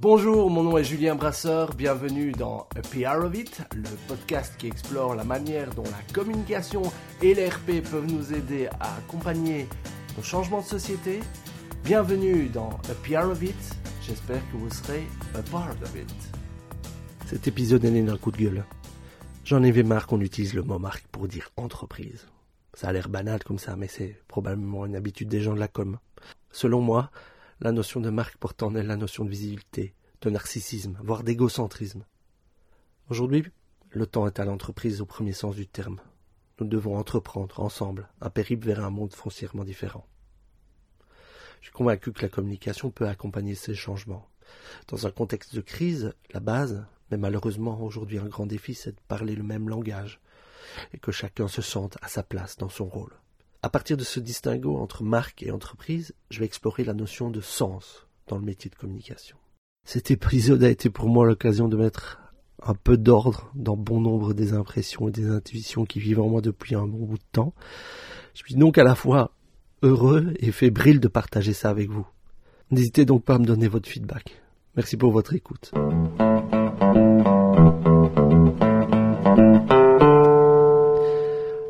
Bonjour, mon nom est Julien Brasseur, bienvenue dans A PR of It, le podcast qui explore la manière dont la communication et l'RP peuvent nous aider à accompagner nos changements de société. Bienvenue dans A PR of It, j'espère que vous serez a part of it. Cet épisode est né d'un coup de gueule. J'en avais marre qu'on utilise le mot marque pour dire entreprise. Ça a l'air banal comme ça, mais c'est probablement une habitude des gens de la com. Selon moi, la notion de marque porte en elle la notion de visibilité, de narcissisme, voire d'égocentrisme. Aujourd'hui, le temps est à l'entreprise au premier sens du terme. Nous devons entreprendre ensemble un périple vers un monde foncièrement différent. Je suis convaincu que la communication peut accompagner ces changements. Dans un contexte de crise, la base, mais malheureusement aujourd'hui un grand défi, c'est de parler le même langage, et que chacun se sente à sa place dans son rôle. À partir de ce distinguo entre marque et entreprise, je vais explorer la notion de sens dans le métier de communication. Cet épisode a été pour moi l'occasion de mettre un peu d'ordre dans bon nombre des impressions et des intuitions qui vivent en moi depuis un bon bout de temps. Je suis donc à la fois heureux et fébrile de partager ça avec vous. N'hésitez donc pas à me donner votre feedback. Merci pour votre écoute.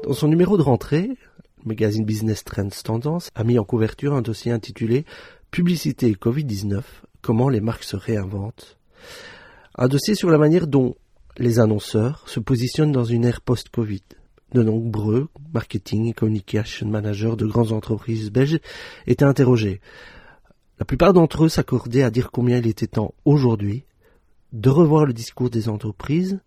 Dans son numéro de rentrée, magazine Business Trends Tendance a mis en couverture un dossier intitulé Publicité Covid-19, comment les marques se réinventent. Un dossier sur la manière dont les annonceurs se positionnent dans une ère post-Covid. De nombreux marketing et communication managers de grandes entreprises belges étaient interrogés. La plupart d'entre eux s'accordaient à dire combien il était temps aujourd'hui de revoir le discours des entreprises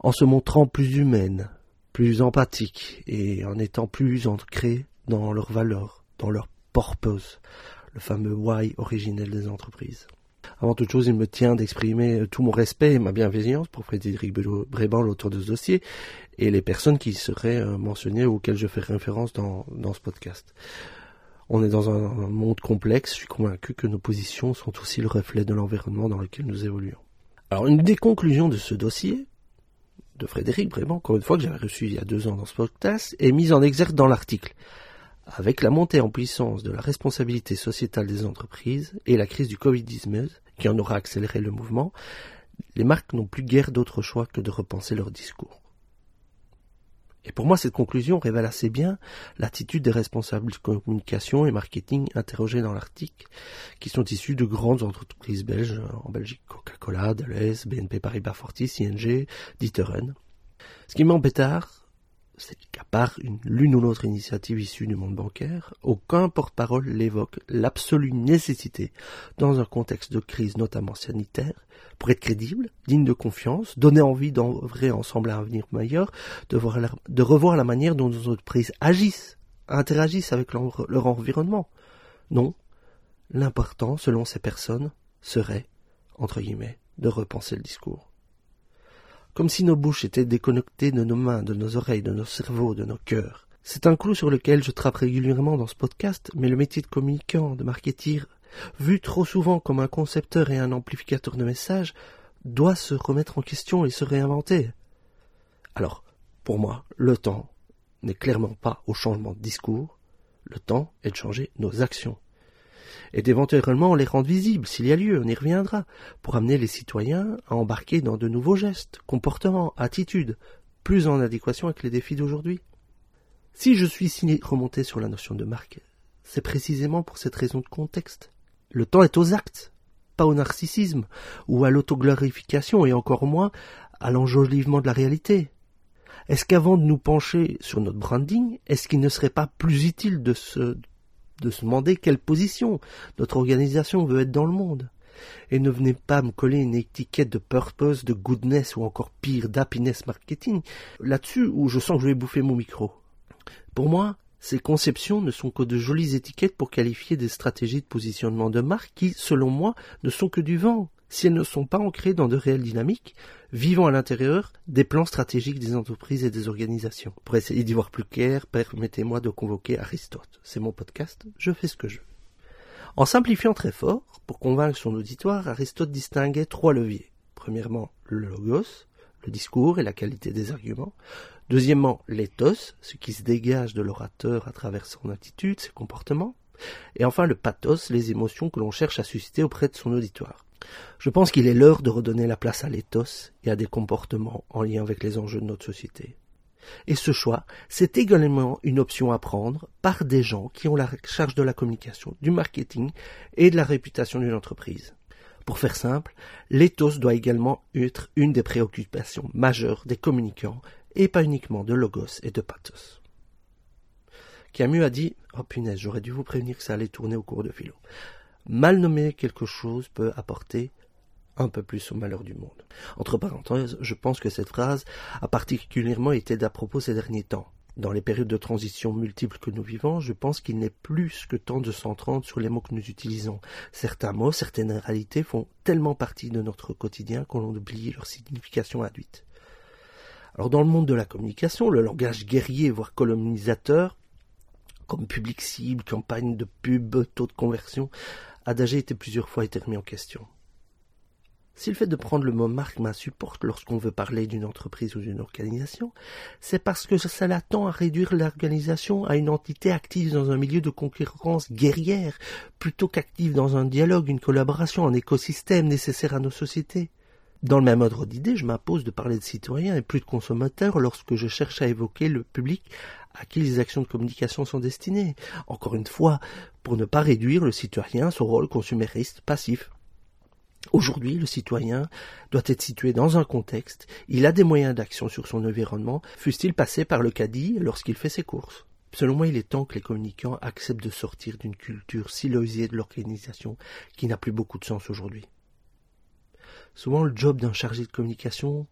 en se montrant plus humaines, plus empathiques et en étant plus ancrés dans leurs valeurs, dans leur purpose, le fameux why originel des entreprises. Avant toute chose, il me tient d'exprimer tout mon respect et ma bienveillance pour Frédéric Bréban, l'auteur de ce dossier, et les personnes qui seraient euh, mentionnées ou auxquelles je fais référence dans, dans ce podcast. On est dans un monde complexe, je suis convaincu que nos positions sont aussi le reflet de l'environnement dans lequel nous évoluons. Alors, une des conclusions de ce dossier, de Frédéric vraiment, encore une fois, que j'avais reçu il y a deux ans dans ce podcast, est mise en exergue dans l'article. Avec la montée en puissance de la responsabilité sociétale des entreprises et la crise du Covid-19, qui en aura accéléré le mouvement, les marques n'ont plus guère d'autre choix que de repenser leur discours. Et pour moi, cette conclusion révèle assez bien l'attitude des responsables de communication et marketing interrogés dans l'article, qui sont issus de grandes entreprises belges, en Belgique Coca-Cola, Deleuze, BNP Paribas Fortis, ING, D'Ieteren. Ce qui m'embêtard, c'est qu'à part une l'une ou l'autre initiative issue du monde bancaire, aucun porte-parole l'évoque. L'absolue nécessité, dans un contexte de crise notamment sanitaire, pour être crédible, digne de confiance, donner envie d'œuvrer ensemble un avenir meilleur, de, revoir la manière dont nos entreprises agissent, interagissent avec leur environnement. Non, l'important, selon ces personnes, serait, entre guillemets, de repenser le discours comme si nos bouches étaient déconnectées de nos mains, de nos oreilles, de nos cerveaux, de nos cœurs. C'est un clou sur lequel je trappe régulièrement dans ce podcast, mais le métier de communicant, de marketeur, vu trop souvent comme un concepteur et un amplificateur de messages, doit se remettre en question et se réinventer. Alors, pour moi, le temps n'est clairement pas au changement de discours, le temps est de changer nos actions et d'éventuellement les rendre visibles, s'il y a lieu, on y reviendra, pour amener les citoyens à embarquer dans de nouveaux gestes, comportements, attitudes, plus en adéquation avec les défis d'aujourd'hui. Si je suis si remonté sur la notion de marque, c'est précisément pour cette raison de contexte. Le temps est aux actes, pas au narcissisme, ou à l'autoglorification, et encore moins à l'enjolivement de la réalité. Est-ce qu'avant de nous pencher sur notre branding, est-ce qu'il ne serait pas plus utile de se de se demander quelle position notre organisation veut être dans le monde. Et ne venez pas me coller une étiquette de purpose, de goodness ou encore pire d'happiness marketing là-dessus où je sens que je vais bouffer mon micro. Pour moi, ces conceptions ne sont que de jolies étiquettes pour qualifier des stratégies de positionnement de marque qui, selon moi, ne sont que du vent, si elles ne sont pas ancrées dans de réelles dynamiques, vivant à l'intérieur des plans stratégiques des entreprises et des organisations. Pour essayer d'y voir plus clair, permettez-moi de convoquer Aristote. C'est mon podcast, je fais ce que je veux. En simplifiant très fort, pour convaincre son auditoire, Aristote distinguait trois leviers. Premièrement, le logos, le discours et la qualité des arguments. Deuxièmement, l'éthos, ce qui se dégage de l'orateur à travers son attitude, ses comportements. Et enfin, le pathos, les émotions que l'on cherche à susciter auprès de son auditoire. Je pense qu'il est l'heure de redonner la place à l'éthos et à des comportements en lien avec les enjeux de notre société. Et ce choix, c'est également une option à prendre par des gens qui ont la charge de la communication, du marketing et de la réputation d'une entreprise. Pour faire simple, l'éthos doit également être une des préoccupations majeures des communicants et pas uniquement de logos et de pathos. Camus a dit Oh punaise, j'aurais dû vous prévenir que ça allait tourner au cours de philo. Mal nommer quelque chose peut apporter un peu plus au malheur du monde. Entre parenthèses, je pense que cette phrase a particulièrement été d'à propos ces derniers temps. Dans les périodes de transition multiples que nous vivons, je pense qu'il n'est plus que temps de s'entendre sur les mots que nous utilisons. Certains mots, certaines réalités font tellement partie de notre quotidien qu'on oublie leur signification induite. Alors dans le monde de la communication, le langage guerrier, voire colonisateur, comme public cible, campagne de pub, taux de conversion, a déjà été plusieurs fois été remis en question. Si le fait de prendre le mot marque m'insupporte lorsqu'on veut parler d'une entreprise ou d'une organisation, c'est parce que ça l'attend à réduire l'organisation à une entité active dans un milieu de concurrence guerrière, plutôt qu'active dans un dialogue, une collaboration, un écosystème nécessaire à nos sociétés. Dans le même ordre d'idée, je m'impose de parler de citoyens et plus de consommateurs lorsque je cherche à évoquer le public à qui les actions de communication sont destinées. Encore une fois, pour ne pas réduire le citoyen à son rôle consumériste passif. Aujourd'hui, le citoyen doit être situé dans un contexte, il a des moyens d'action sur son environnement, fût-il passé par le caddie lorsqu'il fait ses courses? Selon moi, il est temps que les communicants acceptent de sortir d'une culture silenciée de l'organisation qui n'a plus beaucoup de sens aujourd'hui. Souvent, le job d'un chargé de communication,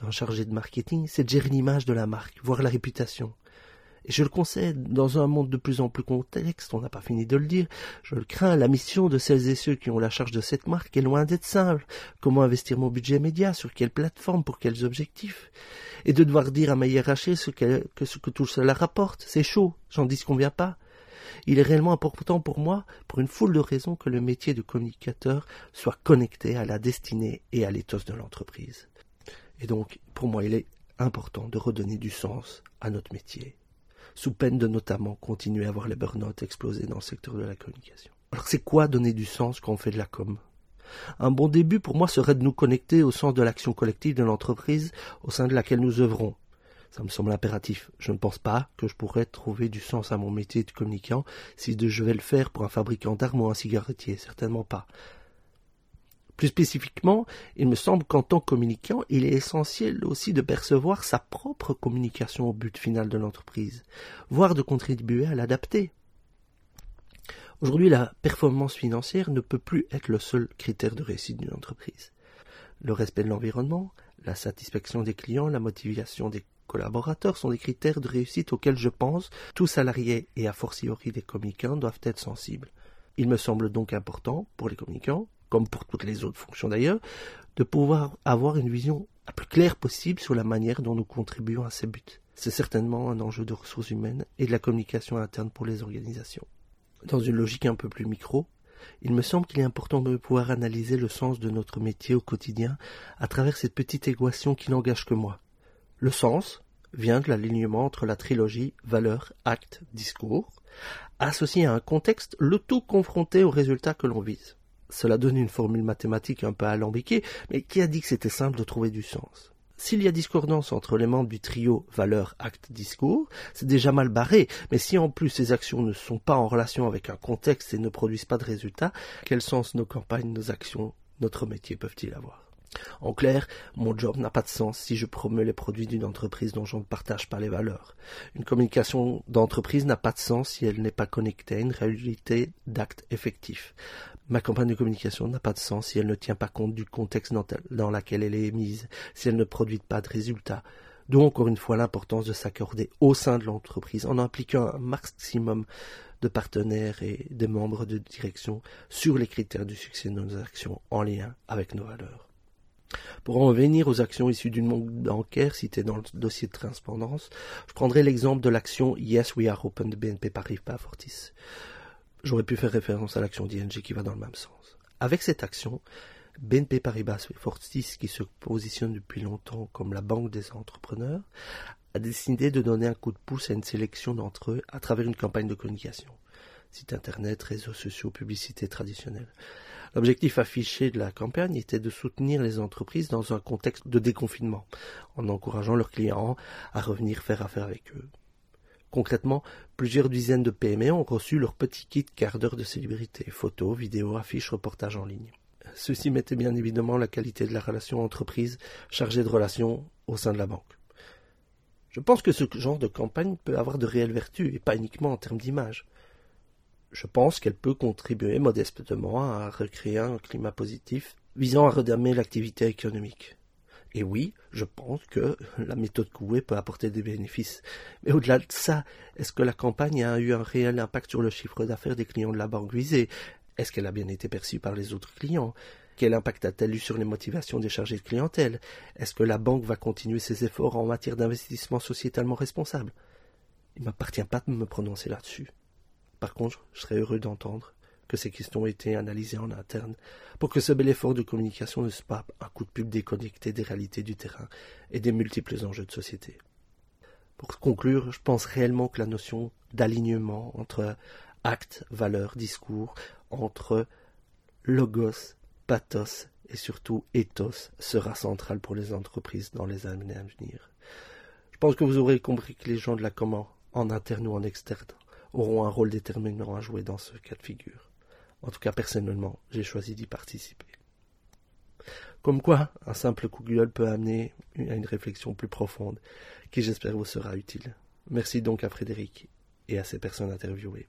d'un chargé de marketing, c'est de gérer l'image de la marque, voir la réputation. Je le concède, dans un monde de plus en plus complexe, on n'a pas fini de le dire, je le crains, la mission de celles et ceux qui ont la charge de cette marque est loin d'être simple. Comment investir mon budget média Sur quelle plateforme Pour quels objectifs? Et de devoir dire à ma hiérarchie ce que, tout cela rapporte, c'est chaud, j'en dis pas. Il est réellement important pour moi, pour une foule de raisons, que le métier de communicateur soit connecté à la destinée et à l'éthos de l'entreprise. Et donc, pour moi, il est important de redonner du sens à notre métier sous peine de notamment continuer à voir les burn-out exploser dans le secteur de la communication. Alors c'est quoi donner du sens quand on fait de la com? Un bon début pour moi serait de nous connecter au sens de l'action collective de l'entreprise au sein de laquelle nous œuvrons. Ça me semble impératif. Je ne pense pas que je pourrais trouver du sens à mon métier de communicant si je vais le faire pour un fabricant d'armes ou un cigarettier. Certainement pas. Plus spécifiquement, il me semble qu'en tant que communicant, il est essentiel aussi de percevoir sa propre communication au but final de l'entreprise, voire de contribuer à l'adapter. Aujourd'hui, la performance financière ne peut plus être le seul critère de réussite d'une entreprise. Le respect de l'environnement, la satisfaction des clients, la motivation des collaborateurs sont des critères de réussite auxquels je pense tous salariés et a fortiori des communicants doivent être sensibles. Il me semble donc important pour les communicants comme pour toutes les autres fonctions d'ailleurs, de pouvoir avoir une vision la plus claire possible sur la manière dont nous contribuons à ces buts. C'est certainement un enjeu de ressources humaines et de la communication interne pour les organisations. Dans une logique un peu plus micro, il me semble qu'il est important de pouvoir analyser le sens de notre métier au quotidien à travers cette petite équation qui n'engage que moi. Le sens vient de l'alignement entre la trilogie valeur, acte, discours, associé à un contexte, le tout confronté au résultat que l'on vise. Cela donne une formule mathématique un peu alambiquée, mais qui a dit que c'était simple de trouver du sens. S'il y a discordance entre les membres du trio valeur, acte, discours, c'est déjà mal barré, mais si en plus ces actions ne sont pas en relation avec un contexte et ne produisent pas de résultats, quel sens nos campagnes, nos actions, notre métier peuvent-ils avoir? En clair, mon job n'a pas de sens si je promeux les produits d'une entreprise dont je ne partage pas les valeurs. Une communication d'entreprise n'a pas de sens si elle n'est pas connectée à une réalité d'actes effectifs. Ma campagne de communication n'a pas de sens si elle ne tient pas compte du contexte dans, lequel elle est émise, si elle ne produit pas de résultats. D'où encore une fois l'importance de s'accorder au sein de l'entreprise en impliquant un maximum de partenaires et de membres de direction sur les critères du succès de nos actions en lien avec nos valeurs. Pour en revenir aux actions issues d'une banque bancaire citée dans le dossier de transparence, je prendrai l'exemple de l'action Yes We Are Open de BNP Paribas Fortis. J'aurais pu faire référence à l'action d'ING qui va dans le même sens. Avec cette action, BNP Paribas Fortis, qui se positionne depuis longtemps comme la banque des entrepreneurs, a décidé de donner un coup de pouce à une sélection d'entre eux à travers une campagne de communication. Site internet, réseaux sociaux, publicité traditionnelle. L'objectif affiché de la campagne était de soutenir les entreprises dans un contexte de déconfinement, en encourageant leurs clients à revenir faire affaire avec eux. Concrètement, plusieurs dizaines de PME ont reçu leur petit kit quart d'heure de célébrité, photos, vidéos, affiches, reportages en ligne. Ceci mettait bien évidemment la qualité de la relation entreprise chargée de relations au sein de la banque. Je pense que ce genre de campagne peut avoir de réelles vertus, et pas uniquement en termes d'image. Je pense qu'elle peut contribuer modestement à recréer un climat positif visant à redamer l'activité économique. Et oui, je pense que la méthode Coué peut apporter des bénéfices. Mais au-delà de ça, est-ce que la campagne a eu un réel impact sur le chiffre d'affaires des clients de la banque visée? Est-ce qu'elle a bien été perçue par les autres clients? Quel impact a-t-elle eu sur les motivations des chargés de clientèle? Est-ce que la banque va continuer ses efforts en matière d'investissement sociétalement responsable? Il ne m'appartient pas de me prononcer là-dessus. Par contre, je serais heureux d'entendre que ces questions ont été analysées en interne pour que ce bel effort de communication ne soit pas un coup de pub déconnecté des réalités du terrain et des multiples enjeux de société. Pour conclure, je pense réellement que la notion d'alignement entre actes, valeurs, discours, entre logos, pathos et surtout ethos sera centrale pour les entreprises dans les années à venir. Je pense que vous aurez compris que les gens de la commande, en interne ou en externe, auront un rôle déterminant à jouer dans ce cas de figure. En tout cas, personnellement, j'ai choisi d'y participer. Comme quoi, un simple coup gueule peut amener à une réflexion plus profonde, qui j'espère vous sera utile. Merci donc à Frédéric et à ces personnes interviewées.